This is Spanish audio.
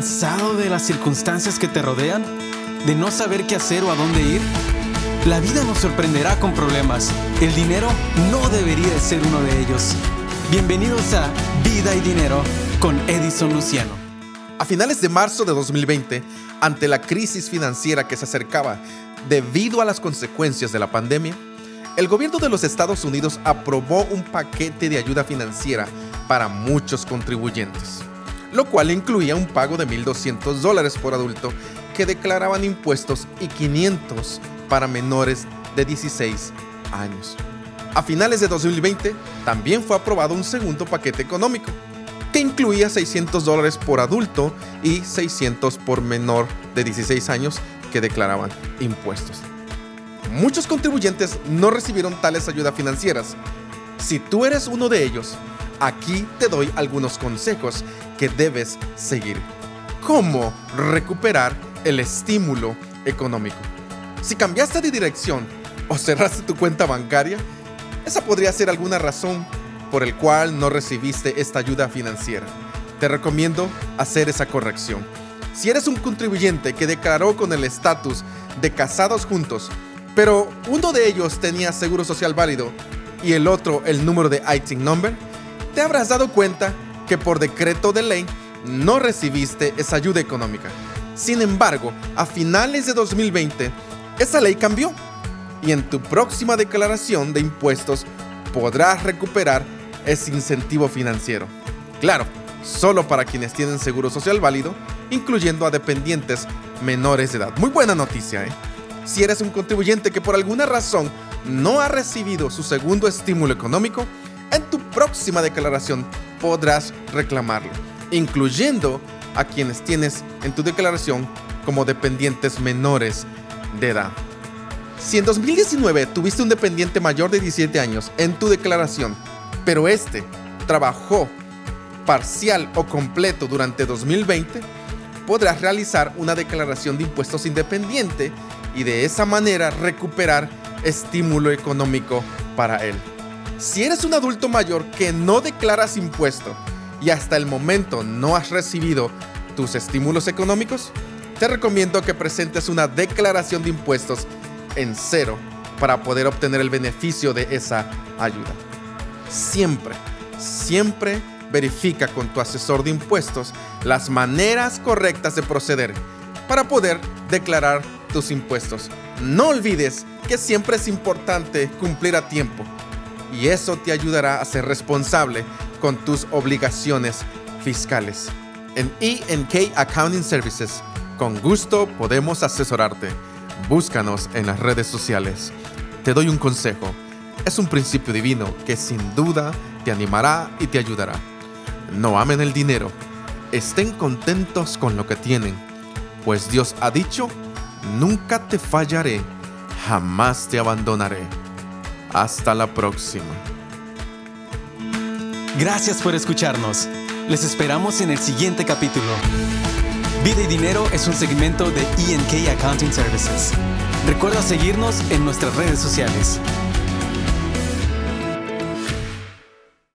cansado de las circunstancias que te rodean? ¿De no saber qué hacer o a dónde ir? La vida nos sorprenderá con problemas. El dinero no debería ser uno de ellos. Bienvenidos a Vida y Dinero con Edison Luciano. A finales de marzo de 2020, ante la crisis financiera que se acercaba debido a las consecuencias de la pandemia, el gobierno de los Estados Unidos aprobó un paquete de ayuda financiera para muchos contribuyentes lo cual incluía un pago de 1.200 dólares por adulto que declaraban impuestos y 500 para menores de 16 años. A finales de 2020 también fue aprobado un segundo paquete económico que incluía 600 dólares por adulto y 600 por menor de 16 años que declaraban impuestos. Muchos contribuyentes no recibieron tales ayudas financieras. Si tú eres uno de ellos, aquí te doy algunos consejos que debes seguir. ¿Cómo recuperar el estímulo económico? Si cambiaste de dirección o cerraste tu cuenta bancaria, esa podría ser alguna razón por el cual no recibiste esta ayuda financiera. Te recomiendo hacer esa corrección. Si eres un contribuyente que declaró con el estatus de casados juntos, pero uno de ellos tenía seguro social válido y el otro el número de ITIN number, te habrás dado cuenta que por decreto de ley no recibiste esa ayuda económica. Sin embargo, a finales de 2020, esa ley cambió y en tu próxima declaración de impuestos podrás recuperar ese incentivo financiero. Claro, solo para quienes tienen seguro social válido, incluyendo a dependientes menores de edad. Muy buena noticia, ¿eh? Si eres un contribuyente que por alguna razón no ha recibido su segundo estímulo económico, en tu próxima declaración podrás reclamarlo, incluyendo a quienes tienes en tu declaración como dependientes menores de edad. Si en 2019 tuviste un dependiente mayor de 17 años en tu declaración, pero este trabajó parcial o completo durante 2020, podrás realizar una declaración de impuestos independiente y de esa manera recuperar estímulo económico para él. Si eres un adulto mayor que no declaras impuesto y hasta el momento no has recibido tus estímulos económicos, te recomiendo que presentes una declaración de impuestos en cero para poder obtener el beneficio de esa ayuda. Siempre, siempre verifica con tu asesor de impuestos las maneras correctas de proceder para poder declarar tus impuestos. No olvides que siempre es importante cumplir a tiempo y eso te ayudará a ser responsable con tus obligaciones fiscales. En ENK Accounting Services, con gusto podemos asesorarte. Búscanos en las redes sociales. Te doy un consejo. Es un principio divino que sin duda te animará y te ayudará. No amen el dinero. Estén contentos con lo que tienen, pues Dios ha dicho, nunca te fallaré, jamás te abandonaré. Hasta la próxima. Gracias por escucharnos. Les esperamos en el siguiente capítulo. Vida y Dinero es un segmento de ENK Accounting Services. Recuerda seguirnos en nuestras redes sociales.